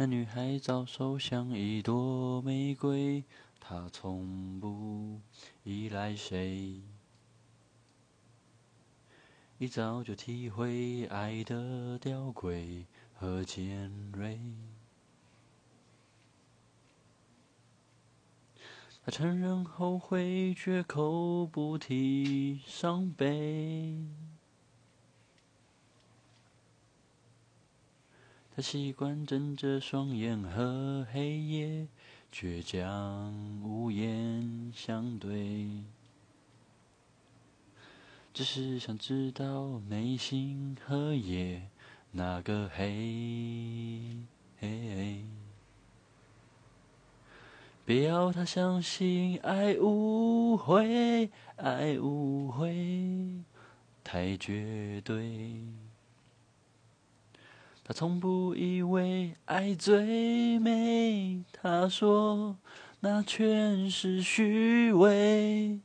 那女孩早熟像一朵玫瑰，她从不依赖谁，一早就体会爱的吊诡和尖锐。他承认后悔，绝口不提伤悲。他习惯睁着双眼和黑夜倔强无言相对，只是想知道内心和夜哪个黑。别要他相信爱无悔，爱无悔，太绝对。他从不以为爱最美，他说那全是虚伪。